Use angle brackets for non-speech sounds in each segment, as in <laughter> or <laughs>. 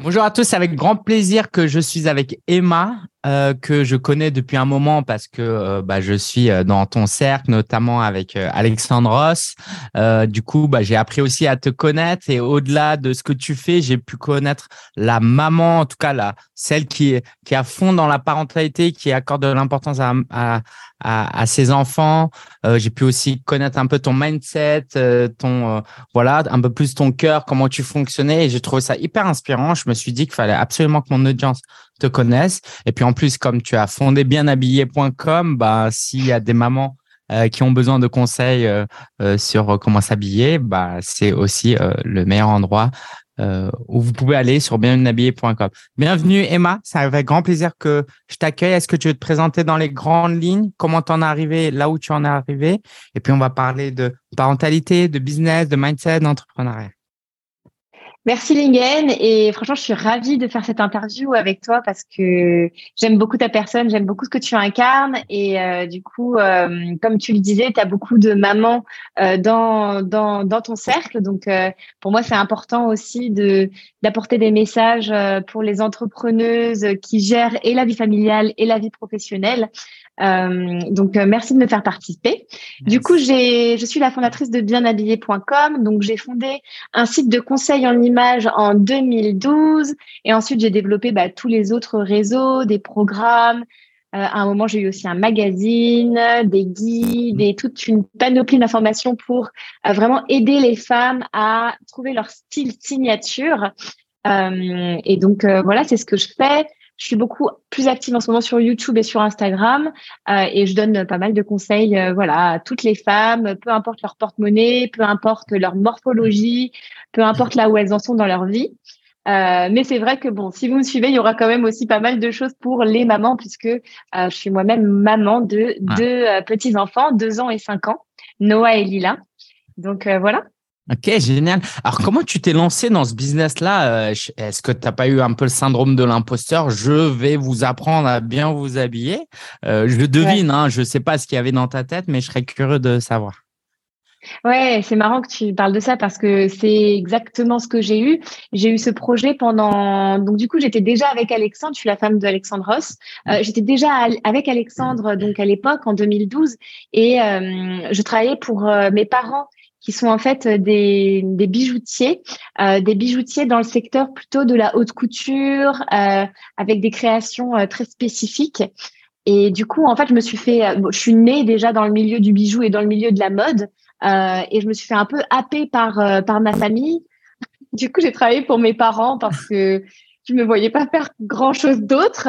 Bonjour à tous, avec grand plaisir que je suis avec Emma, euh, que je connais depuis un moment parce que euh, bah, je suis euh, dans ton cercle, notamment avec Alexandre Ross. du coup, bah, j'ai appris aussi à te connaître et au-delà de ce que tu fais, j'ai pu connaître la maman, en tout cas la celle qui est qui à fond dans la parentalité, qui accorde de l'importance à, à, à, ses enfants. j'ai pu aussi connaître un peu ton mindset, ton voilà, un peu plus ton cœur, comment tu fonctionnais. Et j'ai trouvé ça hyper inspirant. Je me suis dit qu'il fallait absolument que mon audience te connaisse. Et puis en plus, comme tu as fondé bienhabillé.com, bah, s'il y a des mamans euh, qui ont besoin de conseils euh, euh, sur comment s'habiller, bah, c'est aussi le meilleur endroit où vous pouvez aller sur bienhabillé.com. Bienvenue Emma, c'est avec grand plaisir que je t'accueille. Est-ce que tu veux te présenter dans les grandes lignes, comment tu en es arrivé, là où tu en es arrivé? Et puis on va parler de parentalité, de business, de mindset, d'entrepreneuriat. Merci Lingen. Et franchement je suis ravie de faire cette interview avec toi parce que j'aime beaucoup ta personne, j'aime beaucoup ce que tu incarnes. Et euh, du coup euh, comme tu le disais, tu as beaucoup de mamans euh, dans, dans, dans ton cercle. Donc pour moi c'est important aussi de d'apporter des messages pour les entrepreneuses qui gèrent et la vie familiale et la vie professionnelle euh, donc, euh, merci de me faire participer. Du coup, j'ai, je suis la fondatrice de bienhabillé.com. Donc, j'ai fondé un site de conseil en images en 2012. Et ensuite, j'ai développé bah, tous les autres réseaux, des programmes. Euh, à un moment, j'ai eu aussi un magazine, des guides et toute une panoplie d'informations pour vraiment aider les femmes à trouver leur style signature. et donc, voilà, c'est ce que je fais. Je suis beaucoup plus active en ce moment sur YouTube et sur Instagram euh, et je donne pas mal de conseils euh, voilà, à toutes les femmes, peu importe leur porte-monnaie, peu importe leur morphologie, peu importe là où elles en sont dans leur vie. Euh, mais c'est vrai que bon, si vous me suivez, il y aura quand même aussi pas mal de choses pour les mamans puisque euh, je suis moi-même maman de deux euh, petits enfants, deux ans et cinq ans, Noah et Lila. Donc voilà. Ok, génial. Alors, comment tu t'es lancé dans ce business-là Est-ce que tu n'as pas eu un peu le syndrome de l'imposteur? Je vais vous apprendre à bien vous habiller. Je devine, hein, je ne sais pas ce qu'il y avait dans ta tête, mais je serais curieux de savoir. Ouais, c'est marrant que tu parles de ça parce que c'est exactement ce que j'ai eu. J'ai eu ce projet pendant. Donc du coup, j'étais déjà avec Alexandre. Je suis la femme d'Alexandre Ross. Euh, j'étais déjà avec Alexandre donc à l'époque en 2012 et je travaillais pour mes parents qui sont en fait euh, des, des bijoutiers, euh, des bijoutiers dans le secteur plutôt de la haute couture, euh, avec des créations euh, très spécifiques. Et du coup, en fait, je me suis fait, je suis née déjà dans le milieu du bijou et dans le milieu de la mode, et je me suis fait un peu happer par par ma famille. Du coup, j'ai travaillé pour mes parents parce que je me voyais pas faire grand chose d'autre.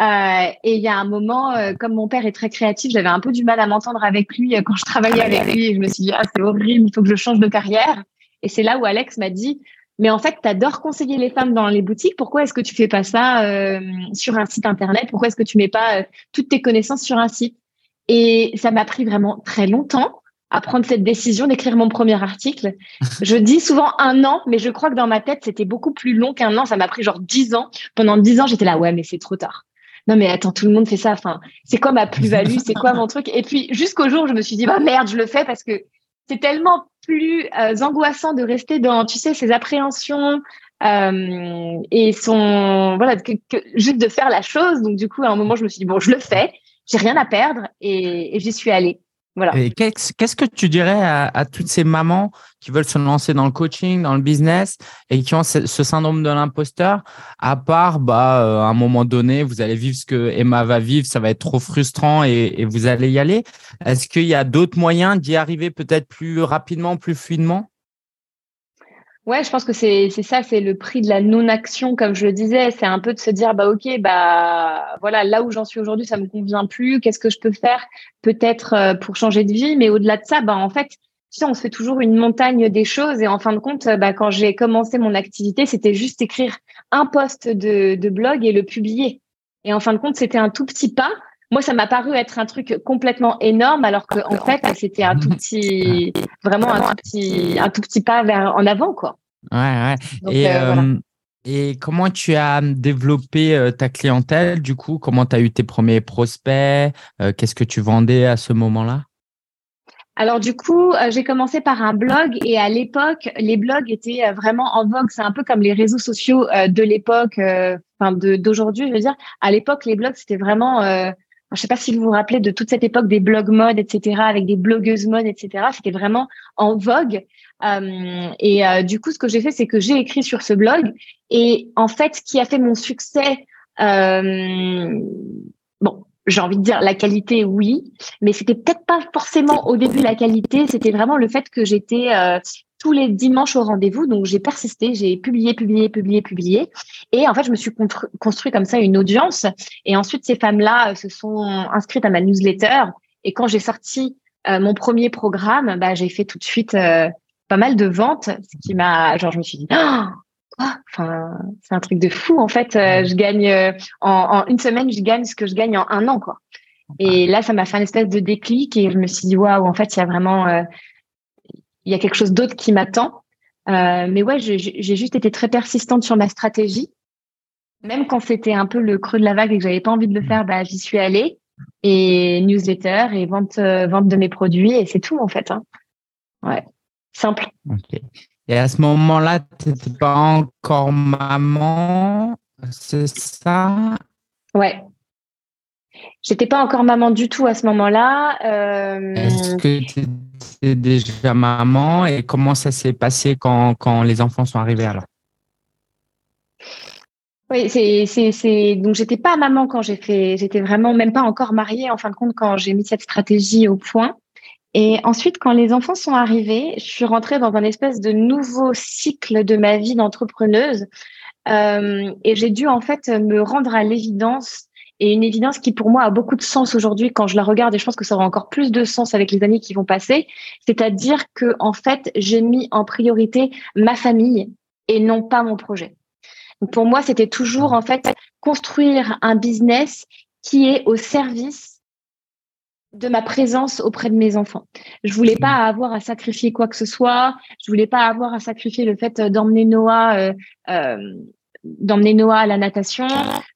Euh, et il y a un moment, euh, comme mon père est très créatif, j'avais un peu du mal à m'entendre avec lui euh, quand je travaillais avec lui. Et je me suis dit, ah, c'est horrible, il faut que je change de carrière. Et c'est là où Alex m'a dit, mais en fait, tu adores conseiller les femmes dans les boutiques. Pourquoi est-ce que tu fais pas ça euh, sur un site internet? Pourquoi est-ce que tu mets pas toutes tes connaissances sur un site? Et ça m'a pris vraiment très longtemps à prendre cette décision d'écrire mon premier article. Je dis souvent un an, mais je crois que dans ma tête, c'était beaucoup plus long qu'un an. Ça m'a pris genre dix ans. Pendant dix ans, j'étais là, ouais, mais c'est trop tard. Non, mais attends, tout le monde fait ça. Enfin, c'est quoi ma plus-value? C'est quoi mon truc? Et puis, jusqu'au jour je me suis dit, bah merde, je le fais parce que c'est tellement plus euh, angoissant de rester dans, tu sais, ces appréhensions, euh, et son voilà que, juste de faire la chose donc du coup à un moment je me suis dit bon je le fais j'ai rien à perdre et, et j'y suis allée qu'est-ce que tu dirais à, toutes ces mamans qui veulent se lancer dans le coaching, dans le business et qui ont ce, syndrome de l'imposteur, à part, bah, euh, à un moment donné, vous allez vivre ce que Emma va vivre, ça va être trop frustrant et vous allez y aller. Est-ce qu'il y a d'autres moyens d'y arriver peut-être plus rapidement, plus fluidement? Ouais, je pense que c'est ça, c'est le prix de la non-action, comme je le disais. C'est un peu de se dire, bah ok, bah voilà, là où j'en suis aujourd'hui, ça me convient plus. Qu'est-ce que je peux faire peut-être euh, pour changer de vie? Mais au-delà de ça, bah en fait, tu sais, on se fait toujours une montagne des choses. Et en fin de compte, bah quand j'ai commencé mon activité, c'était juste écrire un post de, de blog et le publier. Et en fin de compte, c'était un tout petit pas moi, ça m'a paru être un truc complètement énorme, alors que en fait, c'était un tout petit, vraiment un tout petit, un tout petit pas vers en avant, quoi. Ouais, ouais. et, euh, euh, et comment tu as développé euh, ta clientèle du coup? Comment tu as eu tes premiers prospects? Qu'est-ce que tu vendais à ce moment-là? Alors du coup, euh, j'ai commencé par un blog et à l'époque, les blogs étaient euh, vraiment en vogue. C'est un peu comme les réseaux sociaux euh, de l'époque, enfin d'aujourd'hui, je veux dire. À l'époque, les blogs c'était vraiment, je je sais pas si vous vous rappelez de toute cette époque des blogs mode, etc., avec des blogueuses mode, etc. C'était vraiment en vogue. Et du coup, ce que j'ai fait, c'est que j'ai écrit sur ce blog. Et en fait, ce qui a fait mon succès, bon, j'ai envie de dire la qualité, oui, mais c'était peut-être pas forcément au début la qualité, c'était vraiment le fait que j'étais euh, tous les dimanches au rendez-vous, donc j'ai persisté, j'ai publié, publié, publié, publié, et en fait je me suis construit comme ça une audience, et ensuite ces femmes-là euh, se sont inscrites à ma newsletter, et quand j'ai sorti euh, mon premier programme, bah, j'ai fait tout de suite pas mal de ventes, ce qui m'a, genre je me suis dit, oh, Enfin, c'est un truc de fou. En fait, euh, je gagne euh, en, une semaine, je gagne ce que je gagne en un an, quoi. Et là, ça m'a fait un espèce de déclic et je me suis dit waouh, en fait, il y a vraiment, euh, il y a quelque chose d'autre qui m'attend. mais ouais, j'ai juste été très persistante sur ma stratégie. Même quand c'était un peu le creux de la vague et que j'avais pas envie de le faire, bah, j'y suis allée. Et newsletter et vente, vente de mes produits et c'est tout en fait. Hein. Ouais, simple. Et à ce moment-là, tu n'étais pas encore maman, c'est ça? Ouais. J'étais pas encore maman du tout à ce moment-là. Euh, Est-ce que tu étais déjà maman et comment ça s'est passé quand, quand les enfants sont arrivés alors? Oui, c'est, c'est, c'est, donc j'étais pas maman quand j'ai fait, j'étais vraiment même pas encore mariée en fin de compte quand j'ai mis cette stratégie au point. Et ensuite, quand les enfants sont arrivés, je suis rentrée dans un espèce de nouveau cycle de ma vie d'entrepreneuse. Euh, et j'ai dû en fait me rendre à l'évidence et une évidence qui pour moi a beaucoup de sens aujourd'hui quand je la regarde et je pense que ça aura encore plus de sens avec les années qui vont passer, c'est-à-dire que en fait j'ai mis en priorité ma famille et non pas mon projet. Pour moi c'était toujours en fait construire un business qui est au service de ma présence auprès de mes enfants. Je voulais pas avoir à sacrifier quoi que ce soit. Je voulais pas avoir à sacrifier le fait d'emmener Noah, euh, euh, d'emmener Noah à la natation.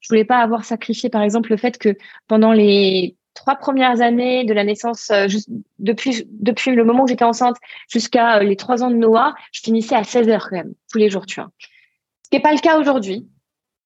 Je voulais pas avoir sacrifié, par exemple, le fait que pendant les trois premières années de la naissance, euh, juste depuis depuis le moment où j'étais enceinte jusqu'à les trois ans de Noah, je finissais à 16 heures quand même tous les jours, tu vois. Ce qui n'est pas le cas aujourd'hui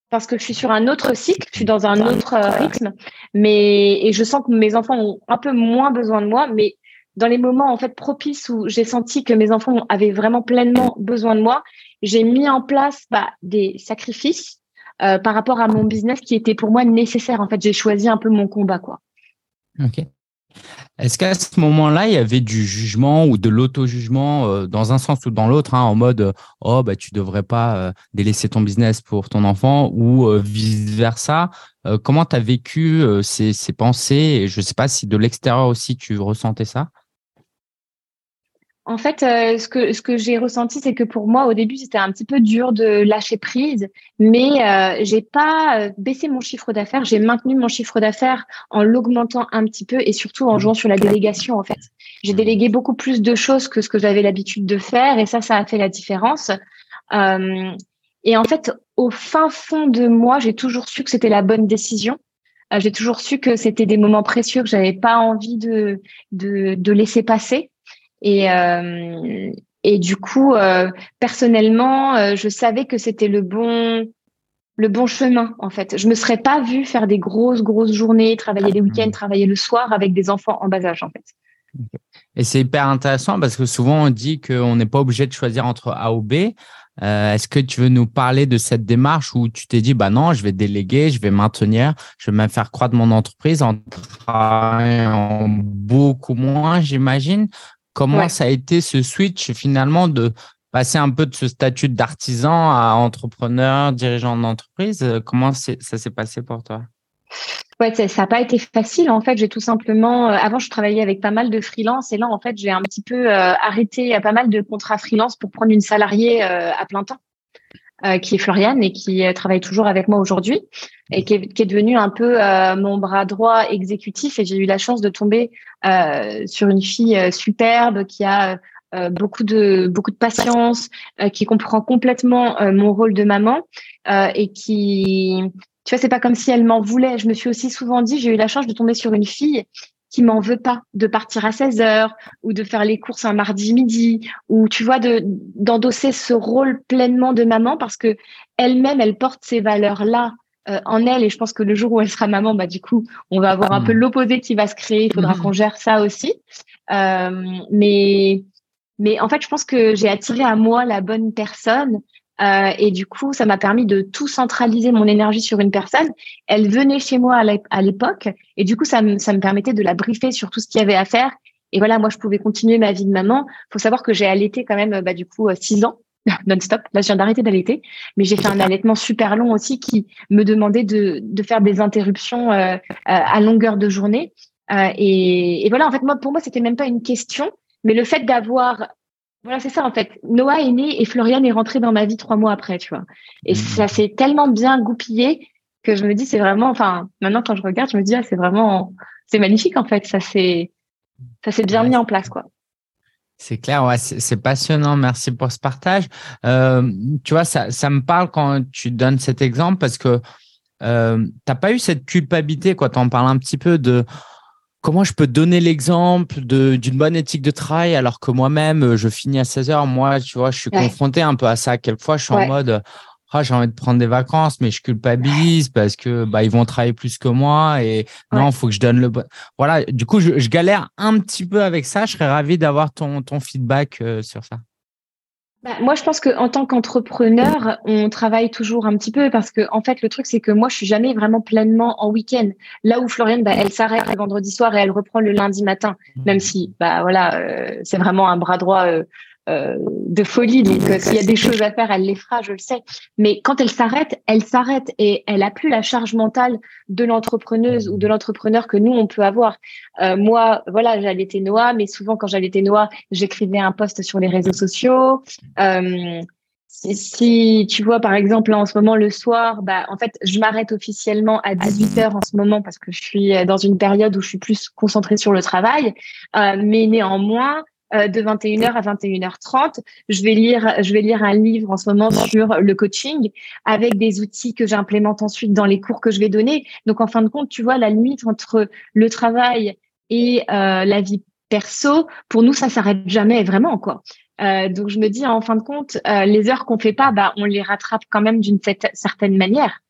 parce que je suis sur un autre cycle, je suis dans un autre euh, rythme, mais et je sens que mes enfants ont un peu moins besoin de moi, mais dans les moments en fait propices où j'ai senti que mes enfants avaient vraiment pleinement besoin de moi, j'ai mis en place bah, des sacrifices euh, par rapport à mon business qui était pour moi nécessaire. En fait, j'ai choisi un peu mon combat, quoi. Ok. Est-ce qu'à ce moment-là, il y avait du jugement ou de l'auto-jugement euh, dans un sens ou dans l'autre, hein, en mode euh, oh bah tu devrais pas euh, délaisser ton business pour ton enfant ou vice versa. comment tu as vécu ces, pensées? Et je sais pas si de l'extérieur aussi tu ressentais ça? En fait, euh, ce que, ce que j'ai ressenti, c'est que pour moi, au début, c'était un petit peu dur de lâcher prise, mais euh, j'ai pas euh, baissé mon chiffre d'affaires. J'ai maintenu mon chiffre d'affaires en l'augmentant un petit peu et surtout en jouant sur la délégation, en fait. J'ai délégué beaucoup plus de choses que ce que j'avais l'habitude de faire et ça, ça a fait la différence. Euh, et en fait, au fin fond de moi, j'ai toujours su que c'était la bonne décision. j'ai toujours su que c'était des moments précieux que j'avais pas envie de, de, de laisser passer. Et, euh, et du coup, euh, personnellement, euh, je savais que c'était le bon, le bon chemin, en fait. Je me serais pas vue faire des grosses, grosses journées, travailler les week-ends, travailler le soir avec des enfants en bas âge, en fait. Et c'est hyper intéressant parce que souvent on dit qu'on n'est pas obligé de choisir entre A ou B. Est-ce que tu veux nous parler de cette démarche où tu t'es dit, bah non, je vais déléguer, je vais maintenir, je vais même faire croître mon entreprise en travaillant beaucoup moins, j'imagine? Comment ça a été ce switch finalement de passer un peu de ce statut d'artisan à entrepreneur, dirigeant d'entreprise? Comment ça s'est passé pour toi? Ouais, ça n'a pas été facile. En fait, j'ai tout simplement. Euh, avant, je travaillais avec pas mal de freelance et là, en fait, j'ai un petit peu euh, arrêté pas mal de contrats freelance pour prendre une salariée euh, à plein temps. Euh, qui est Floriane et qui euh, travaille toujours avec moi aujourd'hui et qui est, devenue un peu euh, mon bras droit exécutif. Et j'ai eu la chance de tomber sur une fille superbe qui a beaucoup de beaucoup de patience, qui comprend complètement mon rôle de maman et qui, tu vois, c'est pas comme si elle m'en voulait. Je me suis aussi souvent dit, j'ai eu la chance de tomber sur une fille qui m'en veut pas de partir à 16 heures ou de faire les courses un mardi midi ou tu vois de d'endosser ce rôle pleinement de maman parce que elle-même elle porte ces valeurs là euh, en elle et je pense que le jour où elle sera maman bah du coup on va avoir un peu hmm. l'opposé qui va se créer il faudra hmm. qu'on gère ça aussi euh, mais mais en fait je pense que j'ai attiré à moi la bonne personne euh, et du coup, ça m'a permis de tout centraliser mon énergie sur une personne. Elle venait chez moi à l'époque, et du coup, ça me, ça me permettait de la briefer sur tout ce qu'il y avait à faire. Et voilà, moi, je pouvais continuer ma vie de maman. faut savoir que j'ai allaité quand même, bah, du coup, euh, six ans <laughs> non-stop. Là, je viens d'arrêter d'allaiter, mais j'ai fait un allaitement super long aussi qui me demandait de, de faire des interruptions euh, euh à longueur de journée. Euh, et, et, voilà, en fait, moi, pour moi, c'était même pas une question, mais le fait d'avoir voilà, c'est ça en fait. Noah est né et Florian est rentré dans ma vie trois mois après, tu vois. Et mmh. ça s'est tellement bien goupillé que je me dis, c'est vraiment, enfin, maintenant quand je regarde, je me dis, ah, c'est vraiment, c'est magnifique en fait. Ça s'est, ça s'est bien mis en place, quoi. C'est clair, ouais, c'est passionnant. Merci pour ce partage. Euh, tu vois, ça, ça me parle quand tu donnes cet exemple parce que euh, tu n'as pas eu cette culpabilité, quoi. Tu en parles un petit peu de comment je peux donner l'exemple d'une bonne éthique de travail alors que moi-même, euh, je finis à 16 heures? Moi, tu vois, je suis confronté un peu à ça. Quelquefois, je suis en mode, ah, j'ai envie de prendre des vacances, mais je culpabilise parce que bah, ils vont travailler plus que moi et non, il faut que je donne le bon. Voilà, du coup, je, galère un petit peu avec ça. Je serais ravi d'avoir ton, ton feedback euh, sur ça. Bah, moi, je pense qu'en tant qu'entrepreneur, on travaille toujours un petit peu parce que, en fait, le truc, c'est que moi, je suis jamais vraiment pleinement en week-end. Là où Floriane, bah, elle s'arrête le vendredi soir et elle reprend le lundi matin, même si, bah voilà, euh, c'est vraiment un bras droit euh, euh, de folie. Donc, euh, s'il y a des choses à faire, elle les fera, je le sais. Mais quand elle s'arrête, elle s'arrête et elle a plus la charge mentale de l'entrepreneuse ou de l'entrepreneur que nous on peut avoir. Euh, moi, voilà, j'allaitais Noah, mais souvent quand j'allaitais Noah, j'écrivais un post sur les réseaux sociaux. Si, tu vois, par exemple, en ce moment, le soir, bah, en fait, je m'arrête officiellement à 18 heures en ce moment parce que je suis dans une période où je suis plus concentrée sur le travail. mais néanmoins, euh, de 21h à 21h30. Je vais lire, je vais lire un livre en ce moment sur le coaching avec des outils que j'implémente ensuite dans les cours que je vais donner. Donc, en fin de compte, tu vois, la limite entre le travail et euh, la vie perso, pour nous, ça s'arrête jamais vraiment, quoi. Euh, donc, je me dis, en fin de compte, les heures qu'on fait pas, bah, on les rattrape quand même d'une certaine manière.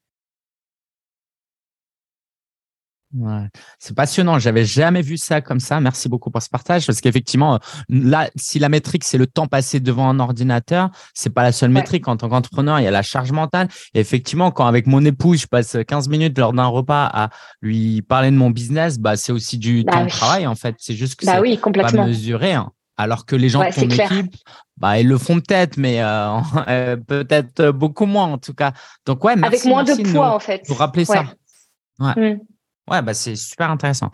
Ouais. C'est passionnant. J'avais jamais vu ça comme ça. Merci beaucoup pour ce partage parce qu'effectivement, euh, là, si la métrique c'est le temps passé devant un ordinateur, c'est pas la seule métrique. En tant qu'entrepreneur, il y a la charge mentale. Et effectivement, quand avec mon épouse, je passe 15 minutes lors d'un repas à lui parler de mon business, bah c'est aussi du bah temps de travail en fait. C'est juste que bah c'est pas mesuré. Hein. Alors que les gens de ton équipe, bah, ils le font peut-être, mais euh, <laughs> euh, peut-être beaucoup moins en tout cas. Donc ouais, merci, avec moins de poids en fait. Pour rappeler ça. Ouais. Mmh. Ouais, bah c'est super intéressant.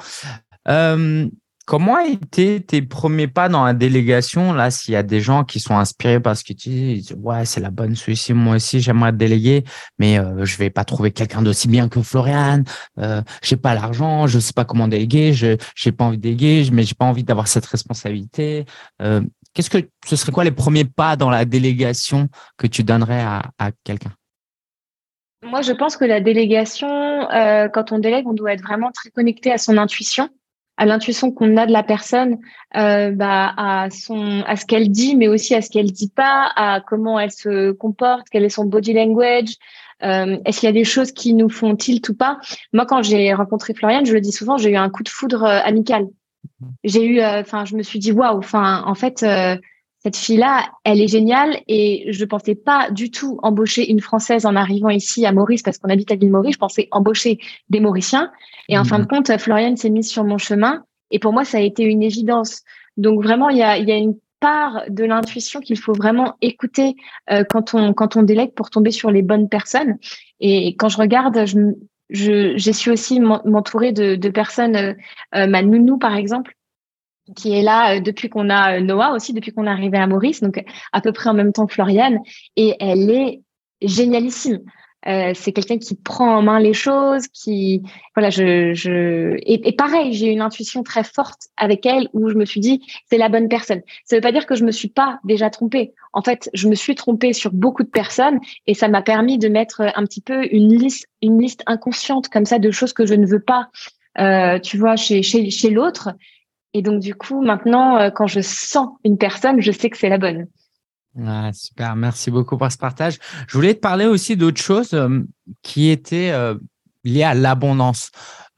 Comment étaient tes premiers pas dans la délégation Là, s'il y a des gens qui sont inspirés par ce que tu dis, ouais, c'est la bonne solution. Moi aussi, j'aimerais déléguer, mais euh, je vais pas trouver quelqu'un d'aussi bien que Florian. Euh, j'ai pas l'argent, je sais pas comment déléguer, je j'ai pas envie de déléguer, mais j'ai pas envie d'avoir cette responsabilité. Qu'est-ce que ce serait quoi les premiers pas dans la délégation que tu donnerais à, à quelqu'un? Moi, je pense que la délégation, euh, quand on délègue, on doit être vraiment très connecté à son intuition, à l'intuition qu'on a de la personne, euh, bah, à son, à ce qu'elle dit, mais aussi à ce qu'elle dit pas, à comment elle se comporte, quel est son body language. Euh, Est-ce qu'il y a des choses qui nous font tilt ou pas Moi, quand j'ai rencontré Floriane, je le dis souvent, j'ai eu un coup de foudre euh, amical. J'ai eu, euh, enfin, je me suis dit waouh. Enfin, en fait, cette fille-là, elle est géniale et je pensais pas du tout embaucher une Française en arrivant ici à Maurice parce qu'on habite à ville Maurice. Je pensais embaucher des Mauriciens. Et en fin de mhm. compte, Floriane s'est mise sur mon chemin et pour moi, ça a été une évidence. Donc vraiment, il y a, une part de l'intuition qu'il faut vraiment écouter euh, quand on quand on délègue pour tomber sur les bonnes personnes. Et quand je regarde, je j'ai su aussi m'entourer de, de personnes, euh, euh, ma nounou par exemple, qui est là euh, depuis qu'on a euh, Noah aussi, depuis qu'on est arrivé à Maurice, donc à peu près en même temps que Floriane, et elle est génialissime. Euh, c'est quelqu'un qui prend en main les choses, qui voilà, je, je... Et, pareil, j'ai une intuition très forte avec elle où je me suis dit c'est la bonne personne. Ça veut pas dire que je me suis pas déjà trompée. En fait, je me suis trompée sur beaucoup de personnes et ça m'a permis de mettre un petit peu une liste, une liste inconsciente comme ça de choses que je ne veux pas tu vois, chez, chez, chez l'autre. Et donc, du coup, maintenant, quand je sens une personne, je sais que c'est la bonne. Ah, super, merci beaucoup pour ce partage. Je voulais te parler aussi d'autre chose qui était lié à l'abondance.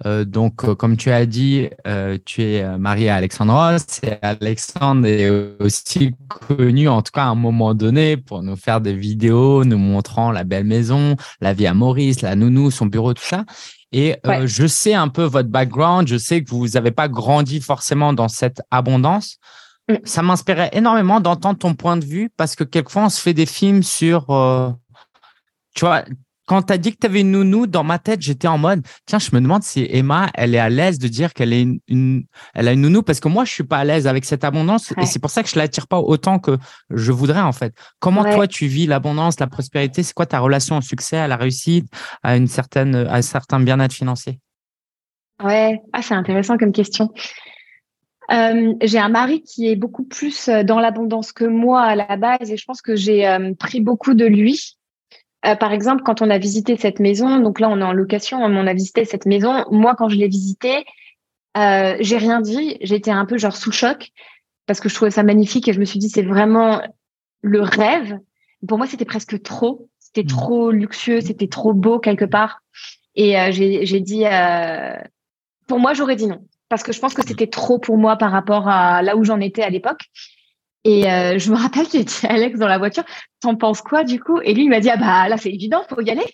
Euh, donc, euh, comme tu as dit, euh, tu es marié à Alexandre Ross Alexandre est aussi connu, en tout cas à un moment donné, pour nous faire des vidéos, nous montrant la belle maison, la vie à Maurice, la nounou, son bureau, tout ça. Et je sais un peu votre background, je sais que vous n'avez pas grandi forcément dans cette abondance. Mm. Ça m'inspirait énormément d'entendre ton point de vue parce que quelquefois on se fait des films sur, tu vois, quand tu as dit que tu avais une nounou, dans ma tête, j'étais en mode, tiens, je me demande si Emma, elle est à l'aise de dire qu'elle est une, elle a une nounou parce que moi, je suis pas à l'aise avec cette abondance et c'est pour ça que je l'attire pas autant que je voudrais, en fait. Comment toi, tu vis l'abondance, la prospérité? C'est quoi ta relation au succès, à la réussite, à une certaine, à un certain bien-être financier? Ouais, ah, c'est intéressant comme question. Euh, j'ai un mari qui est beaucoup plus euh, dans l'abondance que moi à la base et je pense que j'ai euh, pris beaucoup de lui euh, par exemple, quand on a visité cette maison, donc là on est en location, on a visité cette maison. Moi, quand je l'ai visitée, euh, j'ai rien dit. J'étais un peu genre sous choc parce que je trouvais ça magnifique et je me suis dit c'est vraiment le rêve. Pour moi, c'était presque trop. C'était mmh. trop luxueux, c'était trop beau quelque part. Et euh, j'ai dit, pour moi, j'aurais dit non parce que je pense que c'était trop pour moi par rapport à là où j'en étais à l'époque. Et euh, je me rappelle qu'il était Alex dans la voiture. T'en penses quoi du coup? Et lui, il m'a dit ah bah là c'est évident, faut y aller.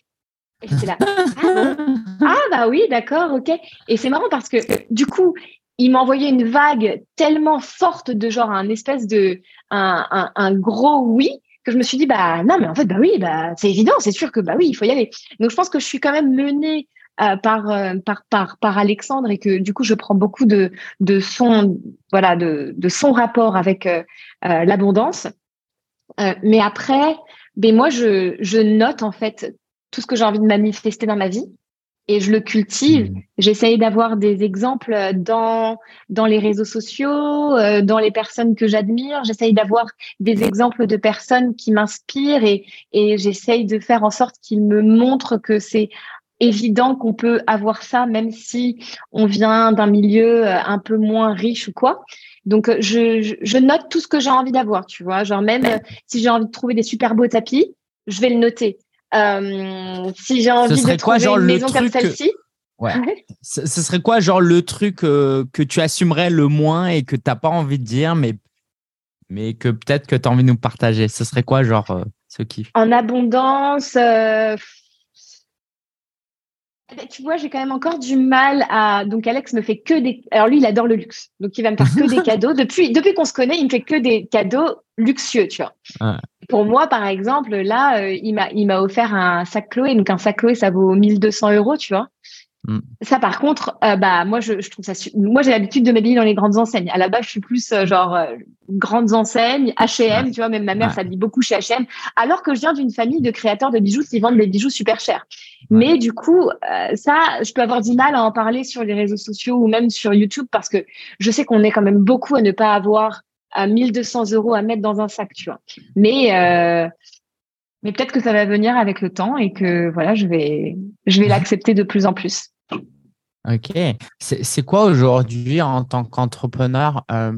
Et j'étais là ah, ah bah oui, d'accord, ok. Et c'est marrant parce que du coup, il m'a envoyé une vague tellement forte de genre un espèce de un, un, un, gros oui que je me suis dit bah non mais en fait bah oui bah c'est évident, c'est sûr que bah oui il faut y aller. Donc je pense que je suis quand même menée euh, par, euh, par, par, par Alexandre et que du coup je prends beaucoup de, de son voilà de, de son rapport avec euh, l'abondance. mais après, ben moi je, je note en fait tout ce que j'ai envie de manifester dans ma vie et je le cultive. Mmh. J'essaye d'avoir des exemples dans dans les réseaux sociaux, dans les personnes que j'admire. J'essaye d'avoir des exemples de personnes qui m'inspirent et et j'essaye de faire en sorte qu'ils me montrent que c'est évident qu'on peut avoir ça, même si on vient d'un milieu euh, un peu moins riche ou quoi. Donc, euh, je, je note tout ce que j'ai envie d'avoir, tu vois. Genre, même euh, si j'ai envie de trouver des super beaux tapis, je vais le noter. si j'ai envie de trouver une maison comme celle-ci? Ouais. Ce, serait quoi, genre, le truc que tu assumerais le moins et que tu n'as pas envie de dire, mais, mais que peut-être que tu as envie de nous partager? Ce serait quoi, genre, ce kiff? En abondance, tu vois, j'ai quand même encore du mal à. Donc, Alex me fait que des. Alors, lui, il adore le luxe. Donc, il va me faire que des <laughs> cadeaux. Depuis, depuis qu'on se connaît, il me fait que des cadeaux luxueux, tu vois. Pour moi, par exemple, là, euh, il m'a, il m'a offert un sac Chloé. Donc, un sac Chloé, ça vaut 1200 euros, tu vois. Mm. Ça, par contre, euh, bah moi, je, je, trouve ça. Moi, j'ai l'habitude de m'habiller dans les grandes enseignes. À la base, je suis plus euh, genre euh, grandes enseignes, H&M. Tu vois, même ma mère s'habille beaucoup chez H&M. Alors que je viens d'une famille de créateurs de bijoux qui vendent des bijoux super chers. Mais du coup, ça, je peux avoir du mal à en parler sur les réseaux sociaux ou même sur YouTube parce que je sais qu'on est quand même beaucoup à ne pas avoir à 1200 euros à mettre dans un sac, tu vois. Mais mais peut-être que ça va venir avec le temps et que voilà, je vais, je vais <laughs> l'accepter de plus en plus. Ok. C'est quoi aujourd'hui en tant qu'entrepreneur euh,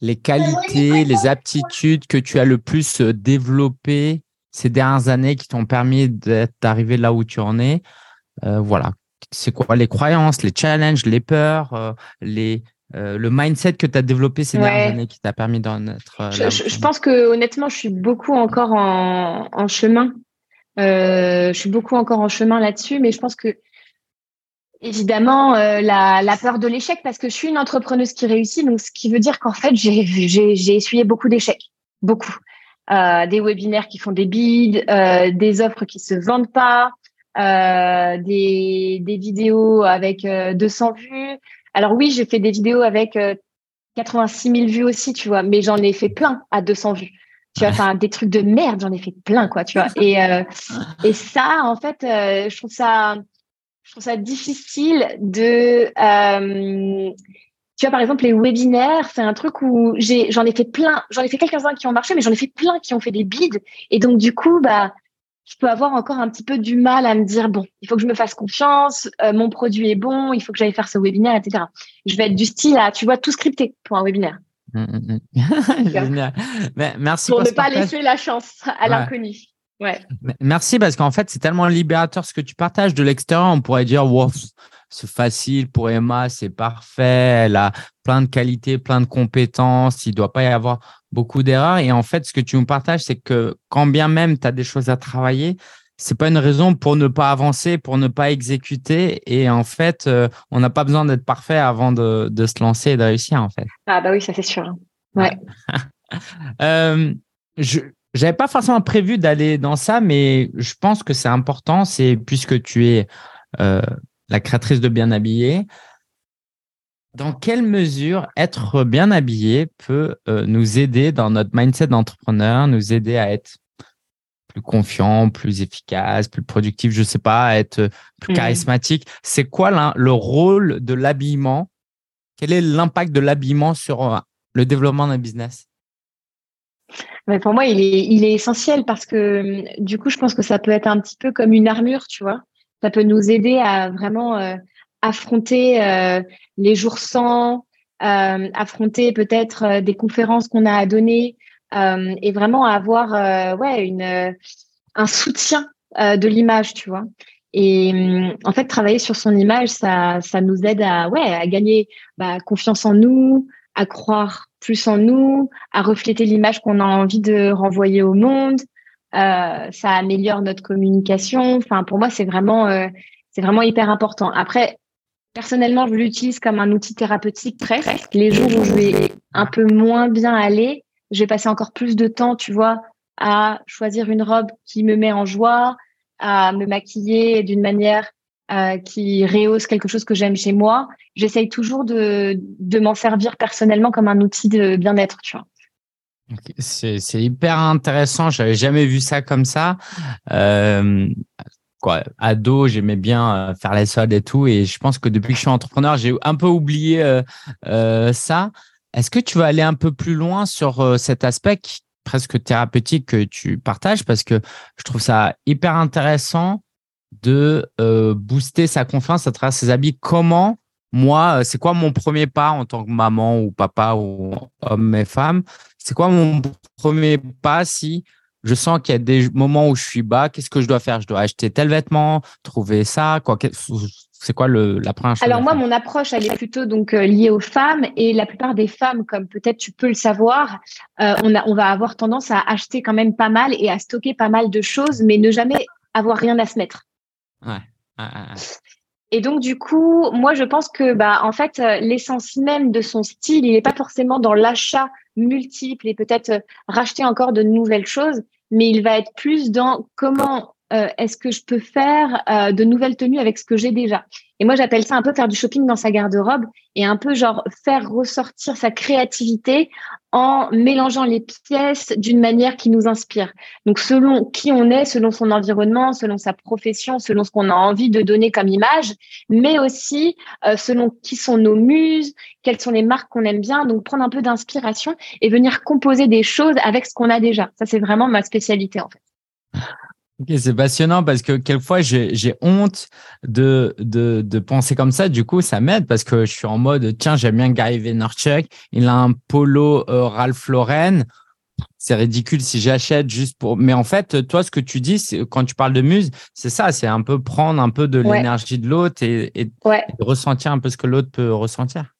les qualités, les aptitudes que tu as le plus euh, développées ces dernières années qui t'ont permis d'arriver là où tu en es? Euh, Voilà. C'est quoi les croyances, les challenges, les peurs, les, euh, le mindset que tu as développé ces dernières années qui t'a permis d'en être euh, je, pense que honnêtement, je suis beaucoup encore en, chemin. Euh, je suis beaucoup encore en chemin là-dessus, mais je pense que évidemment la, peur de l'échec parce que je suis une entrepreneuse qui réussit, donc ce qui veut dire qu'en fait j'ai essuyé beaucoup d'échecs, beaucoup. des webinaires qui font des bids, des offres qui se vendent pas, des, des vidéos avec 200 vues. Alors oui, j'ai fait des vidéos avec 86 euh, 000 vues aussi, tu vois, mais j'en ai fait plein à 200 vues. Tu vois, enfin des trucs de merde, j'en ai fait plein, quoi, tu vois. <laughs> Et euh, et ça, en fait, euh, je trouve ça, je trouve ça difficile de. tu vois, par exemple, les webinaires, c'est un truc où j'ai, j'en ai fait plein, j'en ai fait quelques-uns qui ont marché, mais j'en ai fait plein qui ont fait des bids. Et donc, du coup, bah, je peux avoir encore un petit peu du mal à me dire bon, il faut que je me fasse confiance, euh, mon produit est bon, il faut que j'aille faire ce webinaire, etc. Je vais être du style à, tu vois, tout scripter pour un webinaire. Mmh, mmh, mmh. <laughs> Génial. Mais merci pour ne pas laisser la chance à l'inconnu. Ouais. Merci parce qu'en fait, c'est tellement libérateur ce que tu partages de l'extérieur. On pourrait dire, wow, c'est facile pour Emma, c'est parfait, elle a plein de qualités, plein de compétences, il ne doit pas y avoir beaucoup d'erreurs. Et en fait, ce que tu nous partages, c'est que quand bien même tu as des choses à travailler, c'est pas une raison pour ne pas avancer, pour ne pas exécuter. Et en fait, euh, on n'a pas besoin d'être parfait avant de, de, se lancer et de réussir, en fait. Ah bah oui, ça c'est sûr. Ouais. <laughs> euh, je n'avais pas forcément prévu d'aller dans ça, mais je pense que c'est important. C'est puisque tu es euh, la créatrice de Bien Habillé. Dans quelle mesure être bien habillé peut euh, nous aider dans notre mindset d'entrepreneur, nous aider à être plus confiant, plus efficace, plus productif, je ne sais pas, à être plus mmh. charismatique C'est quoi le rôle de l'habillement? Quel est l'impact de l'habillement sur euh, le développement d'un business? Mais pour moi, il est, il est essentiel parce que du coup, je pense que ça peut être un petit peu comme une armure, tu vois ça peut nous aider à vraiment euh, affronter euh, les jours sans, euh, affronter peut-être des conférences qu'on a à donner et vraiment avoir ouais une un soutien de l'image, tu vois. Et en fait, travailler sur son image, ça, ça nous aide à, ouais, à gagner bah, confiance en nous, à croire plus en nous, à refléter l'image qu'on a envie de renvoyer au monde, euh, ça améliore notre communication. Enfin, pour moi, c'est vraiment, euh, c'est vraiment hyper important. Après, personnellement, je l'utilise comme un outil thérapeutique presque. Les jours où je vais un peu moins bien aller, je vais passer encore plus de temps, tu vois, à choisir une robe qui me met en joie, à me maquiller d'une manière euh, qui rehausse quelque chose que j'aime chez moi. J'essaye toujours de, m'en servir personnellement comme un outil de bien-être, tu vois. C'est hyper intéressant. J'avais jamais vu ça comme ça. Euh, quoi, ado, j'aimais bien euh, faire les soldes et tout. Et je pense que depuis que je suis entrepreneur, j'ai un peu oublié euh, ça. Est-ce que tu vas aller un peu plus loin sur cet aspect presque thérapeutique que tu partages? Parce que je trouve ça hyper intéressant de booster sa confiance à travers ses habits. Comment moi, c'est quoi mon premier pas en tant que maman ou papa ou homme et femme? C'est quoi mon premier pas si je sens qu'il y a des moments où je suis bas, qu'est-ce que je dois faire? Je dois acheter tel vêtement, trouver ça, quoi. C'est quoi le, la première chose Alors moi, mon approche, elle est plutôt donc euh, liée aux femmes et la plupart des femmes, comme peut-être tu peux le savoir, euh, on, a, on va avoir tendance à acheter quand même pas mal et à stocker pas mal de choses, mais ne jamais avoir rien à se mettre. Et donc du coup, moi je pense que bah en fait euh, l'essence même de son style, il n'est pas forcément dans l'achat multiple et peut-être euh, racheter encore de nouvelles choses, mais il va être plus dans comment euh, est-ce que je peux faire euh, de nouvelles tenues avec ce que j'ai déjà? Et moi, j'appelle ça un peu faire du shopping dans sa garde-robe et un peu genre faire ressortir sa créativité en mélangeant les pièces d'une manière qui nous inspire. Donc, selon qui on est, selon son environnement, selon sa profession, selon ce qu'on a envie de donner comme image, mais aussi euh, selon qui sont nos muses, quelles sont les marques qu'on aime bien. Donc, prendre un peu d'inspiration et venir composer des choses avec ce qu'on a déjà. Ça, c'est vraiment ma spécialité en fait. Ok, c'est passionnant parce que quelquefois j'ai honte de, de, de, penser comme ça. Du coup, ça m'aide parce que je suis en mode tiens, j'aime bien Gary Vaynerchuk. Il a un polo euh, Ralph Lauren. C'est ridicule si j'achète juste pour. Mais en fait, toi, ce que tu dis, quand tu parles de muse, c'est ça, c'est un peu prendre un peu de l'énergie de l'autre et, et ressentir un peu ce que l'autre peut ressentir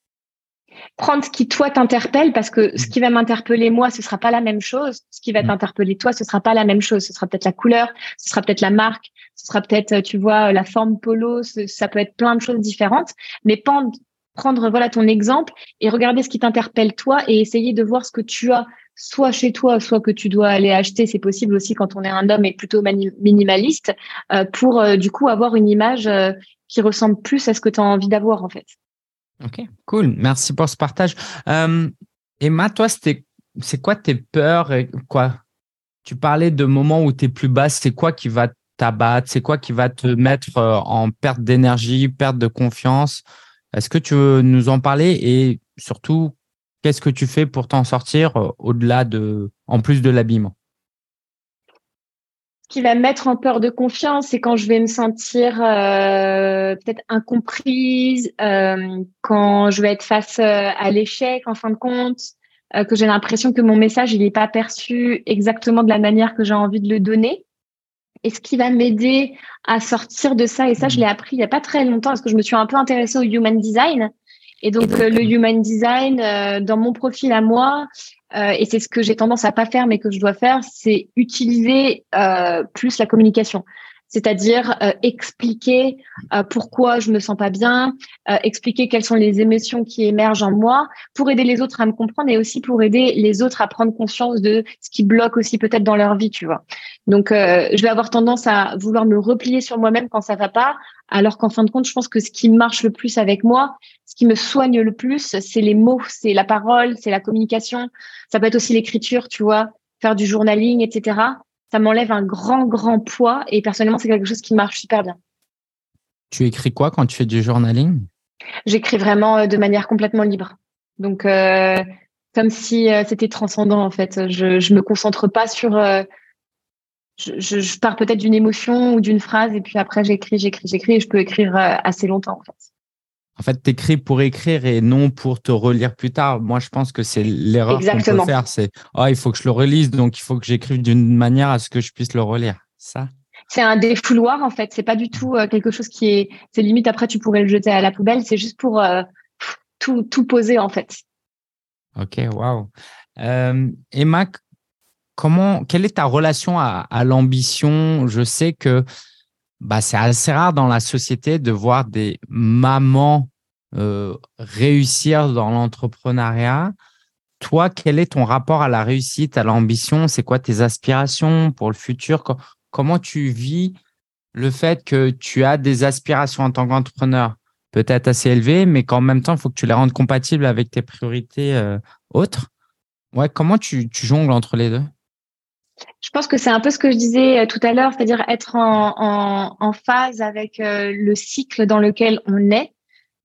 prendre ce qui toi t'interpelle parce que ce mm. qui va m'interpeller moi ce sera pas la même chose. Ce qui va mm. t'interpeller toi ce sera pas la même chose. Ce sera peut-être la couleur ce sera peut-être la marque ce sera peut-être tu vois la forme polo ça peut être plein de choses différentes. Mais prendre prendre voilà ton exemple et regarder ce qui t'interpelle toi et essayer de voir ce que tu as soit chez toi soit que tu dois aller acheter. C'est possible aussi quand on est un homme et plutôt minimaliste euh, pour euh, du coup avoir une image euh, qui ressemble plus à ce que tu as envie d'avoir en fait Ok, cool. Merci pour ce partage. Euh, Emma, toi, c'est quoi tes peurs et quoi? Tu parlais de moments où tu es plus basse. C'est quoi qui va t'abattre? C'est quoi qui va te mettre euh, en perte d'énergie, perte de confiance? Est-ce que tu veux nous en parler? Et surtout, qu'est-ce que tu fais pour t'en sortir euh, au-delà de, en plus de l'habillement? Qui va me mettre en peur de confiance, c'est quand je vais me sentir euh, peut-être incomprise, euh, quand je vais être face euh, à l'échec en fin de compte, que j'ai l'impression que mon message il n'est pas perçu exactement de la manière que j'ai envie de le donner. Et ce qui va m'aider à sortir de ça, et ça je l'ai appris il n'y a pas très longtemps parce que je me suis un peu intéressée au human design. Et donc, le human design, dans mon profil à moi, euh, et c'est ce que j'ai tendance à pas faire, mais que je dois faire, c'est utiliser euh, plus la communication c'est-à-dire euh, expliquer pourquoi je me sens pas bien, expliquer quelles sont les émotions qui émergent en moi, pour aider les autres à me comprendre et aussi pour aider les autres à prendre conscience de ce qui bloque aussi peut-être dans leur vie, tu vois. Donc, je vais avoir tendance à vouloir me replier sur moi-même quand ça va pas, alors qu'en fin de compte, je pense que ce qui marche le plus avec moi, ce qui me soigne le plus, c'est les mots, c'est la parole, c'est la communication. Ça peut être aussi l'écriture, tu vois, faire du journaling, etc ça m'enlève un grand, grand poids et personnellement, c'est quelque chose qui marche super bien. Tu écris quoi quand tu fais du journaling? J'écris vraiment euh, de manière complètement libre. Donc, euh, comme si euh, c'était transcendant en fait. Je ne me concentre pas sur. Je, je, pars peut-être d'une émotion ou d'une phrase et puis après j'écris, j'écris, j'écris et je peux écrire assez longtemps en fait en fait, tu écris pour écrire et non pour te relire plus tard. Moi, je pense que c'est l'erreur qu'on peut faire. C'est oh, il faut que je le relise, donc il faut que j'écrive d'une manière à ce que je puisse le relire. Ça? C'est un défouloir en fait. C'est pas du tout euh, quelque chose qui est. C'est limite après tu pourrais le jeter à la poubelle. C'est juste pour euh, tout, tout poser en fait. Ok, waouh. Euh, Emma, quelle est ta relation à, l'ambition? Je sais que bah, c'est assez rare dans la société de voir des mamans euh, réussir dans l'entrepreneuriat. Toi, quel est ton rapport à la réussite, à l'ambition? C'est quoi tes aspirations pour le futur? Comment tu vis le fait que tu as des aspirations en tant qu'entrepreneur? Peut-être assez élevées, mais qu'en même temps, il faut que tu les rendes compatibles avec tes priorités euh, autres. Comment tu jongles entre les deux? Je pense que c'est un peu ce que je disais euh, tout à l'heure, c'est-à-dire être en, en, en, phase avec euh, le cycle dans lequel on est.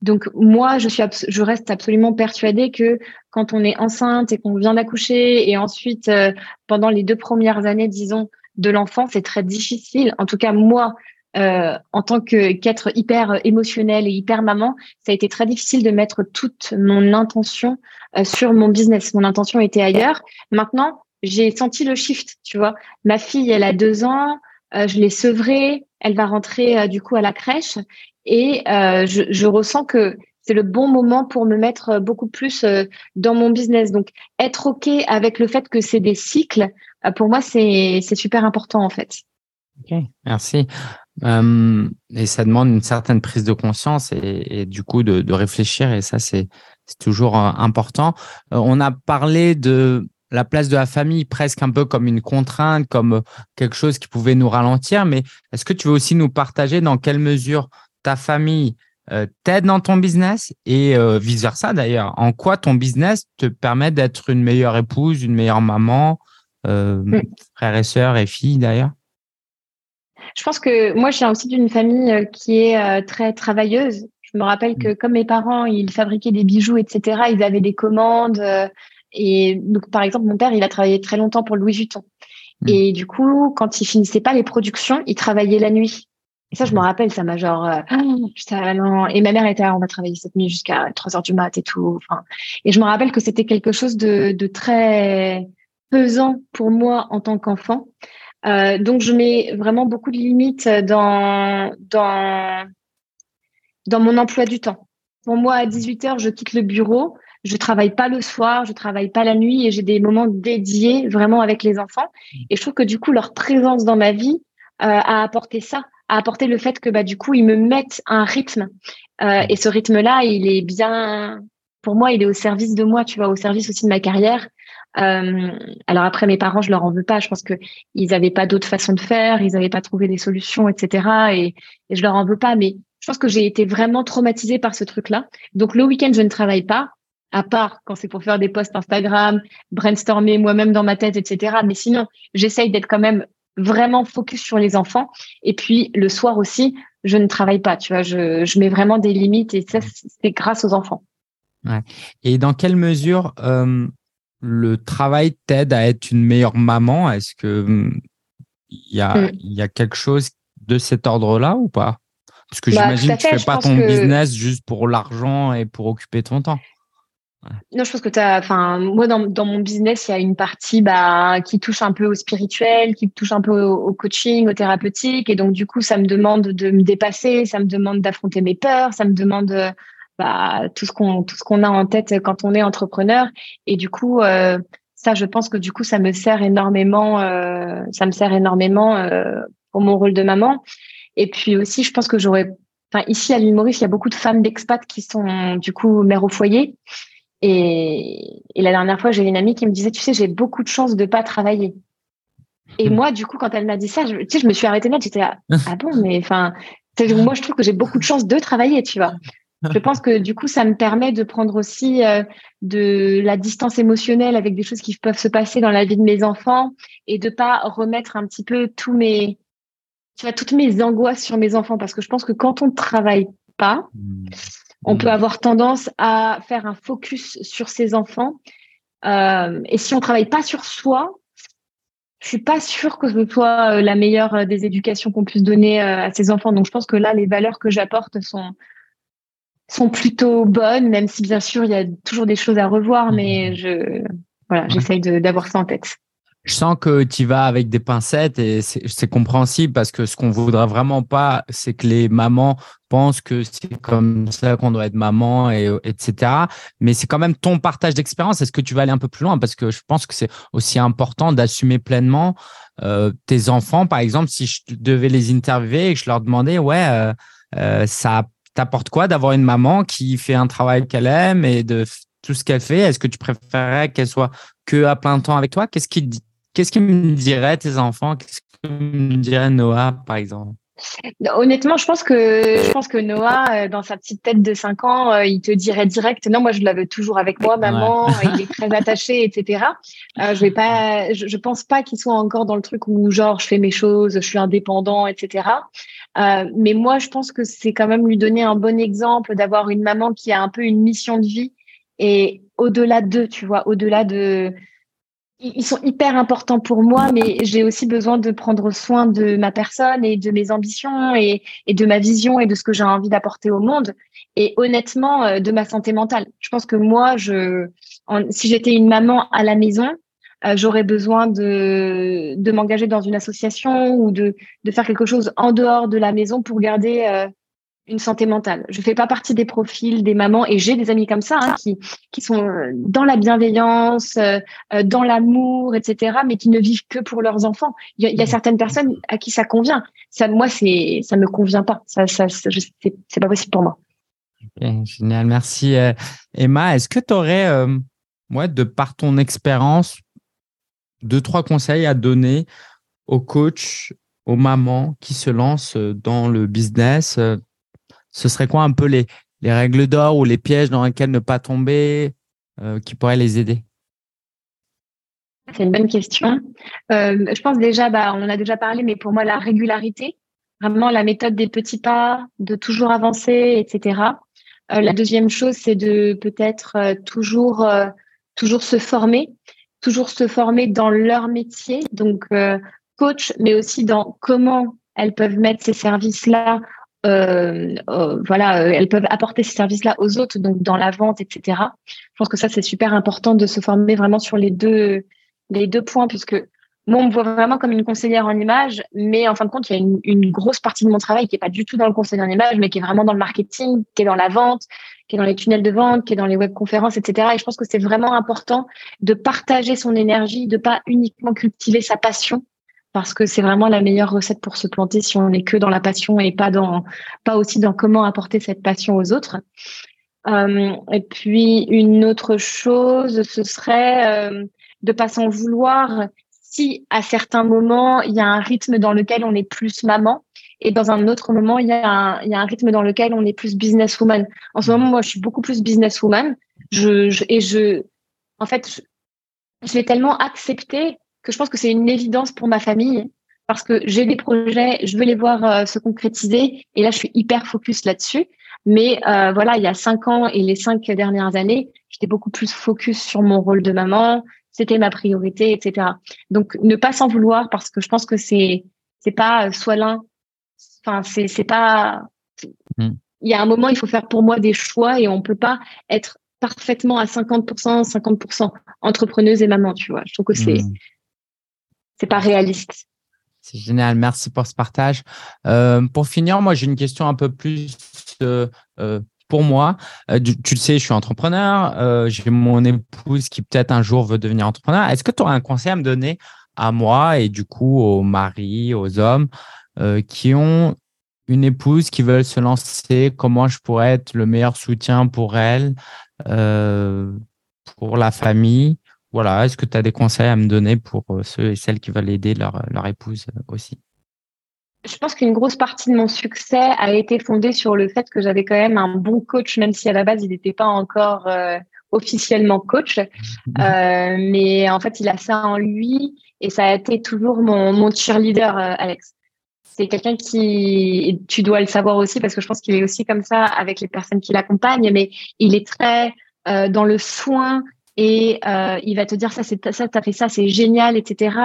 Donc moi, je suis, je reste absolument persuadée que quand on est enceinte et qu'on vient d'accoucher et ensuite euh, pendant les deux premières années, disons, de l'enfant, c'est très difficile. En tout cas, moi, euh, en tant que qu'être hyper émotionnel et hyper maman, ça a été très difficile de mettre toute mon intention sur mon business. Mon intention était ailleurs. Maintenant, j'ai senti le shift, tu vois. Ma fille, elle a deux ans, euh, je l'ai sevrée, elle va rentrer euh, du coup à la crèche et euh, je, ressens que c'est le bon moment pour me mettre beaucoup plus dans mon business. Donc, être OK avec le fait que c'est des cycles, pour moi, c'est super important en fait. Ok, merci. Et ça demande une certaine prise de conscience et, du coup de, réfléchir et ça, c'est toujours important. on a parlé de la place de la famille presque un peu comme une contrainte, comme quelque chose qui pouvait nous ralentir. Mais est-ce que tu veux aussi nous partager dans quelle mesure ta famille euh, t'aide dans ton business et euh, vice-versa d'ailleurs? En quoi ton business te permet d'être une meilleure épouse, une meilleure maman, euh, mm. frères et sœurs et filles d'ailleurs? Je pense que moi, je viens aussi d'une famille qui est très travailleuse. Je me rappelle que mm. comme mes parents, ils fabriquaient des bijoux, etc., ils avaient des commandes et donc, par exemple, mon père, il a travaillé très longtemps pour Louis Vuitton. Hmm. Et du coup, quand il finissait pas les productions, il travaillait la nuit. Et ça, je me hmm. rappelle, ça m'a genre, euh, ah, non. Et ma mère était, on va travailler cette nuit jusqu'à 3 heures du mat et tout. Enfin, et je me rappelle que c'était quelque chose de, de très pesant pour moi en tant qu'enfant. Euh, donc, je mets vraiment beaucoup de limites dans, dans, dans mon emploi du temps. Pour moi, à 18 heures, je quitte le bureau je travaille pas le soir, je travaille pas la nuit et j'ai des moments dédiés vraiment avec les enfants. Et je trouve que du coup, leur présence dans ma vie euh, a apporté ça, a apporté le fait que bah du coup, ils me mettent un rythme. Euh, et ce rythme-là, il est bien, pour moi, il est au service de moi, tu vois, au service aussi de ma carrière. Euh, alors après, mes parents, je leur en veux pas. Je pense que ils avaient pas d'autre façon de faire, ils n'avaient pas trouvé des solutions, etc. Et, et je leur en veux pas. Mais je pense que j'ai été vraiment traumatisée par ce truc-là. Donc le week-end, je ne travaille pas à part quand c'est pour faire des posts Instagram, brainstormer moi-même dans ma tête, etc. Mais sinon, j'essaye d'être quand même vraiment focus sur les enfants. Et puis le soir aussi, je ne travaille pas. Tu vois, je, je mets vraiment des limites et ça, c'est grâce aux enfants. Ouais. Et dans quelle mesure euh, le travail t'aide à être une meilleure maman? Est-ce que il y a, mm. y a quelque chose de cet ordre-là ou pas? Parce que bah, j'imagine que tu fais pas ton business juste pour l'argent et pour occuper ton temps. Non, je pense que tu. Enfin, moi, dans, mon business, il y a une partie bah, qui touche un peu au spirituel, qui touche un peu au, coaching, au thérapeutique. Et donc, du coup, ça me demande de me dépasser, ça me demande d'affronter mes peurs, ça me demande bah, tout ce qu'on tout ce qu'on a en tête quand on est entrepreneur. Et du coup, euh, ça, je pense que du coup, ça me sert énormément. Euh, ça me sert énormément euh, pour mon rôle de maman. Et puis aussi, je pense que j'aurais. Enfin, ici à l'île Maurice, il y a beaucoup de femmes d'expat qui sont du coup mères au foyer. Et, la dernière fois, j'ai une amie qui me disait, tu sais, j'ai beaucoup de chance de pas travailler. Et hmm. moi, du coup, quand elle m'a dit ça, je, tu sais, je me suis arrêtée là, j'étais là, <laughs> ah bon, mais enfin, moi, je trouve que j'ai beaucoup de chance de travailler, tu vois. Je pense que du coup, ça me permet de prendre aussi euh, de la distance émotionnelle avec des choses qui peuvent se passer dans la vie de mes enfants et de pas remettre un petit peu tous mes, tu vois, toutes mes angoisses sur mes enfants parce que je pense que quand on ne travaille pas, on peut mm. avoir tendance à faire un focus sur ses enfants. Euh, et si on travaille pas sur soi, je suis pas sûre que ce soit euh, la meilleure euh, des éducations qu'on puisse donner à ses enfants. Donc, je pense que là, les valeurs que j'apporte sont sont plutôt bonnes, même si bien sûr il y a toujours des choses à revoir, mais mm. je voilà, j'essaye d'avoir ça en tête. Je sens que tu vas avec des pincettes et c'est compréhensible parce que ce qu'on voudrait vraiment pas, c'est que les mamans pensent que c'est comme ça qu'on doit être maman et etc. Mais c'est quand même ton partage d'expérience. Est-ce que tu vas aller un peu plus loin? Parce que je pense que c'est aussi important d'assumer pleinement euh, tes enfants. Par exemple, si je devais les interviewer et que je leur demandais, ouais, euh, euh, ça t'apporte quoi d'avoir une maman qui fait un travail qu'elle aime et de tout ce qu'elle fait? Est-ce que tu préférerais qu'elle soit que à plein temps avec toi? Qu'est-ce qui Qu'est-ce que me diraient tes enfants? Qu'est-ce que me dirait Noah, par exemple? Honnêtement, je pense que je pense que Noah, euh, dans sa petite tête de 5 ans, euh, il te dirait direct. Non, moi, je l'avais toujours avec moi, maman. il est très attaché, etc. Euh, je vais pas, je, pense pas qu'il soit encore dans le truc où genre je fais mes choses, je suis indépendant, etc. mais moi, je pense que c'est quand même lui donner un bon exemple d'avoir une maman qui a un peu une mission de vie et au-delà d'eux, tu vois, au-delà de ils sont hyper importants pour moi, mais j'ai aussi besoin de prendre soin de ma personne et de mes ambitions et, de ma vision et de ce que j'ai envie d'apporter au monde. Et honnêtement, euh, de ma santé mentale. Je pense que moi, je, si j'étais une maman à la maison, euh, j'aurais besoin de, de m'engager dans une association ou de, de faire quelque chose en dehors de la maison pour garder euh, une santé mentale. Je fais pas partie des profils des mamans et j'ai des amis comme ça hein, qui qui sont euh, dans la bienveillance, euh, euh, dans l'amour, etc. Mais qui ne vivent que pour leurs enfants. Il y, a, certaines personnes à qui ça convient. Ça, moi, c'est ça me convient pas. Ça, ça, c'est pas possible pour moi. génial, merci Emma. Est-ce que tu aurais, euh, de par ton expérience, deux trois conseils à donner aux coachs, aux mamans qui se lancent dans le business ce serait quoi un peu les, les règles d'or ou les pièges dans lesquels ne pas tomber euh, qui pourraient les aider? C'est une bonne question. Euh, je pense déjà, bah, on en a déjà parlé, mais pour moi, la régularité, vraiment la méthode des petits pas, de toujours avancer, etc. Euh, la deuxième chose, c'est de peut-être toujours, toujours se former, toujours se former dans leur métier, donc coach, mais aussi dans comment elles peuvent mettre ces services-là euh, euh, voilà, euh, elles peuvent apporter ces services-là aux autres, donc dans la vente, etc. Je pense que ça, c'est super important de se former vraiment sur les deux, les deux points, puisque moi, on me voit vraiment comme une conseillère en image, mais en fin de compte, il y a une, grosse partie de mon travail qui est pas du tout dans le conseil en image, mais qui est vraiment dans le marketing, qui est dans la vente, qui est dans les tunnels de vente, qui est dans les webconférences, etc. Et je pense que c'est vraiment important de partager son énergie, de pas uniquement cultiver sa passion, parce que c'est vraiment la meilleure recette pour se planter si on n'est que dans la passion et pas dans pas aussi dans comment apporter cette passion aux autres. Euh, et puis une autre chose, ce serait euh, de pas s'en vouloir si à certains moments il y a un rythme dans lequel on est plus maman et dans un autre moment il y a un, y a un rythme dans lequel on est plus businesswoman. En ce moment, moi, je suis beaucoup plus businesswoman. Je, je et je, en fait, je, je l'ai tellement accepté que je pense que c'est une évidence pour ma famille parce que j'ai des projets, je veux les voir euh, se concrétiser et là je suis hyper focus là-dessus. Mais euh, voilà, il y a cinq ans et les cinq dernières années, j'étais beaucoup plus focus sur mon rôle de maman, c'était ma priorité, etc. Donc ne pas s'en vouloir parce que je pense que c'est c'est pas soit l'un, enfin c'est c'est pas. Hmm. Il y a un moment, il faut faire pour moi des choix et on peut pas être parfaitement à 50%, 50% entrepreneuse et maman, tu vois. Je trouve que c'est hmm. C'est pas réaliste. C'est génial, merci pour ce partage. Euh, pour finir, moi j'ai une question un peu plus euh, euh, pour moi. tu le sais, je suis entrepreneur. j'ai mon épouse qui peut-être un jour veut devenir entrepreneur. Est-ce que tu aurais un conseil à me donner à moi et du coup aux maris, aux hommes qui ont une épouse qui veulent se lancer? Comment je pourrais être le meilleur soutien pour elle, pour la famille? Voilà, est-ce que tu as des conseils à me donner pour euh, ceux et celles qui veulent aider leur, leur épouse euh, aussi? Je pense qu'une grosse partie de mon succès a été fondée sur le fait que j'avais quand même un bon coach, même si à la base il n'était pas encore euh, officiellement coach. mais en fait, il a ça en lui et ça a été toujours mon, mon cheerleader, Alex. C'est quelqu'un qui, tu dois le savoir aussi parce que je pense qu'il est aussi comme ça avec les personnes qui l'accompagnent, mais il est très dans le soin, et euh, il va te dire ça c'est ça t'as fait ça c'est génial etc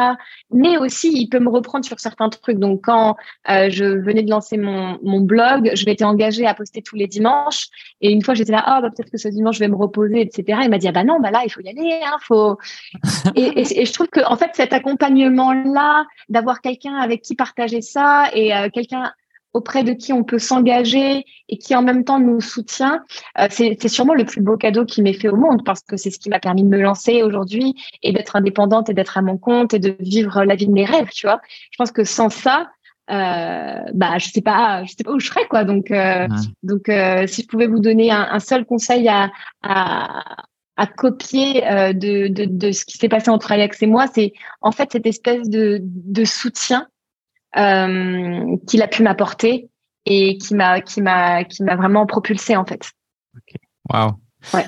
mais aussi il peut me reprendre sur certains trucs. Donc quand euh, je venais de lancer mon, mon blog je m'étais engagée à poster tous les dimanches. Et une fois j'étais là ah bah, peut-être que ce dimanche je vais me reposer etc il m'a dit ah bah non bah là il faut y aller hein, faut <laughs> et, et, je trouve que en fait cet accompagnement là d'avoir quelqu'un avec qui partager ça et euh, quelqu'un auprès de qui on peut s'engager et qui en même temps nous soutient, euh, c'est sûrement le plus beau cadeau qui m'ait fait au monde parce que c'est ce qui m'a permis de me lancer aujourd'hui et d'être indépendante et d'être à mon compte et de vivre la vie de mes rêves, tu vois. Je pense que sans ça, euh, bah je sais pas, je sais pas où je serais quoi. Donc euh, donc euh, si je pouvais vous donner un, un seul conseil à, à à copier de, de, de, ce qui s'est passé entre Alex et moi, c'est en fait cette espèce de, de soutien euh, qu'il a pu m'apporter et qui m'a qui m'a qui m'a vraiment propulsé en fait. Waouh.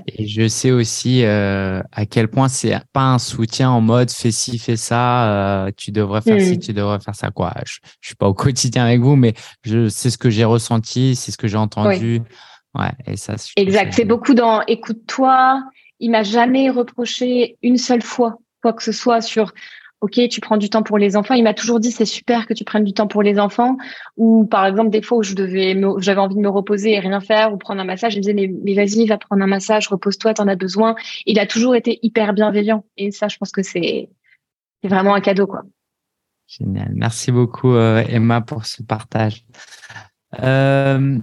Et je sais aussi euh, à quel point c'est pas un soutien en mode fais ci, fais ça, euh, tu devrais faire ci, hmm. tu devrais faire ça. Quoi. Je, je suis pas au quotidien avec vous, mais je sais ce que j'ai ressenti, c'est ce que j'ai entendu. Ouais, et ça. Exact. C'est beaucoup dans écoute-toi. Il m'a jamais reproché une seule fois quoi que ce soit sur ok, tu prends du temps pour les enfants. Il m'a toujours dit c'est super que tu prennes du temps pour les enfants. Ou par exemple des fois où je devais, j'avais envie de me reposer et rien faire ou prendre un massage, il me disait mais, vas-y, va prendre un massage, repose-toi, t'en as besoin. Il a toujours été hyper bienveillant et ça, je pense que c'est vraiment un cadeau quoi. Génial. Merci beaucoup euh, Emma pour ce partage. Euh,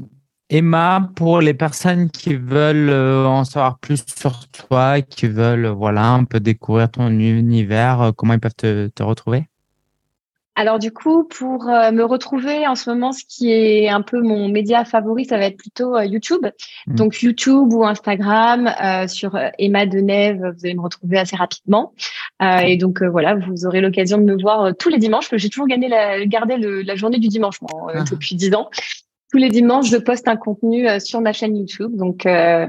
Emma, pour les personnes qui veulent euh, en savoir plus sur toi, qui veulent voilà un peu découvrir ton univers, euh, comment ils peuvent te, retrouver? Alors du coup, pour euh, me retrouver en ce moment, ce qui est un peu mon média favori, ça va être plutôt YouTube. Mmh. Donc YouTube ou Instagram sur Emma Denève, vous allez me retrouver assez rapidement. et donc voilà, vous aurez l'occasion de me voir tous les dimanches. J'ai toujours gardé la, gardé la journée du dimanche ah. depuis dix ans tous les dimanches, je poste un contenu euh, sur ma chaîne YouTube. Donc, euh,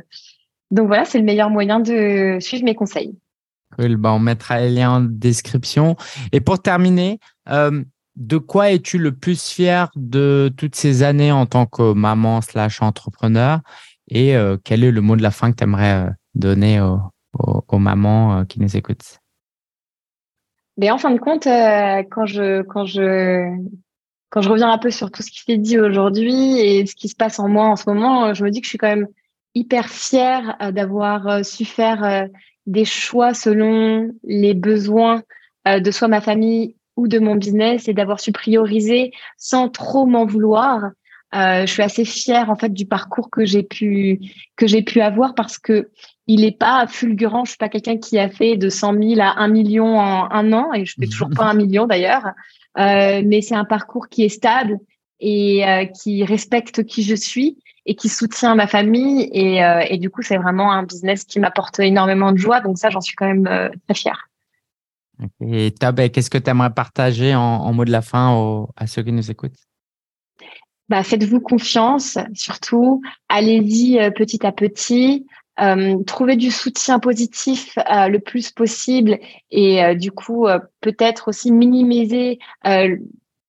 donc voilà, c'est le meilleur moyen de suivre mes conseils. Cool. Bah, on mettra les liens en description. Et pour terminer, euh, de quoi es-tu le plus fier de toutes ces années en tant que maman slash entrepreneur? Et quel est le mot de la fin que tu aimerais donner aux, aux, mamans qui nous écoutent? Mais en fin de compte, quand je quand je quand je reviens un peu sur tout ce qui s'est dit aujourd'hui et ce qui se passe en moi en ce moment, je me dis que je suis quand même hyper fière euh, d'avoir euh, su faire euh, des choix selon les besoins de soit ma famille ou de mon business et d'avoir su prioriser sans trop m'en vouloir. je suis assez fière en fait du parcours que j'ai pu que j'ai pu avoir parce que il est pas fulgurant. Je suis pas quelqu'un qui a fait de 100 000 à 1 million en un an et je fais toujours pas un <laughs> million d'ailleurs. Euh, mais c'est un parcours qui est stable et euh, qui respecte qui je suis et qui soutient ma famille. Et, euh, et du coup, c'est vraiment un business qui m'apporte énormément de joie. Donc ça, j'en suis quand même très fière. Et Tab, qu'est-ce que tu aimerais partager en, en, mot de la fin à ceux qui nous écoutent? Bah, Faites-vous confiance, surtout. Allez-y petit à petit. Euh, trouver du soutien positif euh, le plus possible et euh, du coup peut-être aussi minimiser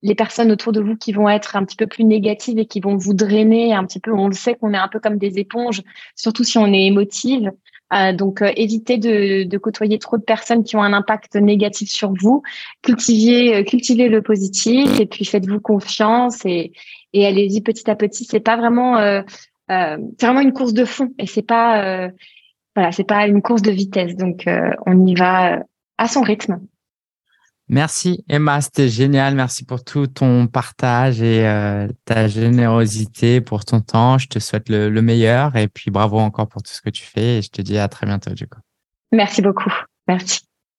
les personnes autour de vous qui vont être un petit peu plus négatives et qui vont vous drainer un petit peu. On le sait qu'on est un peu comme des éponges, surtout si on est émotive. donc, évitez de, de, côtoyer trop de personnes qui ont un impact négatif sur vous. Cultivez, cultivez le positif et puis faites-vous confiance et, et allez-y petit à petit. C'est pas vraiment, c'est vraiment une course de fond et c'est pas, voilà, c'est pas une course de vitesse. Donc, on y va à son rythme. Merci Emma, c'était génial. Merci pour tout ton partage et euh, ta générosité pour ton temps. Je te souhaite le, meilleur et puis bravo encore pour tout ce que tu fais et je te dis à très bientôt du coup. Merci beaucoup. Merci.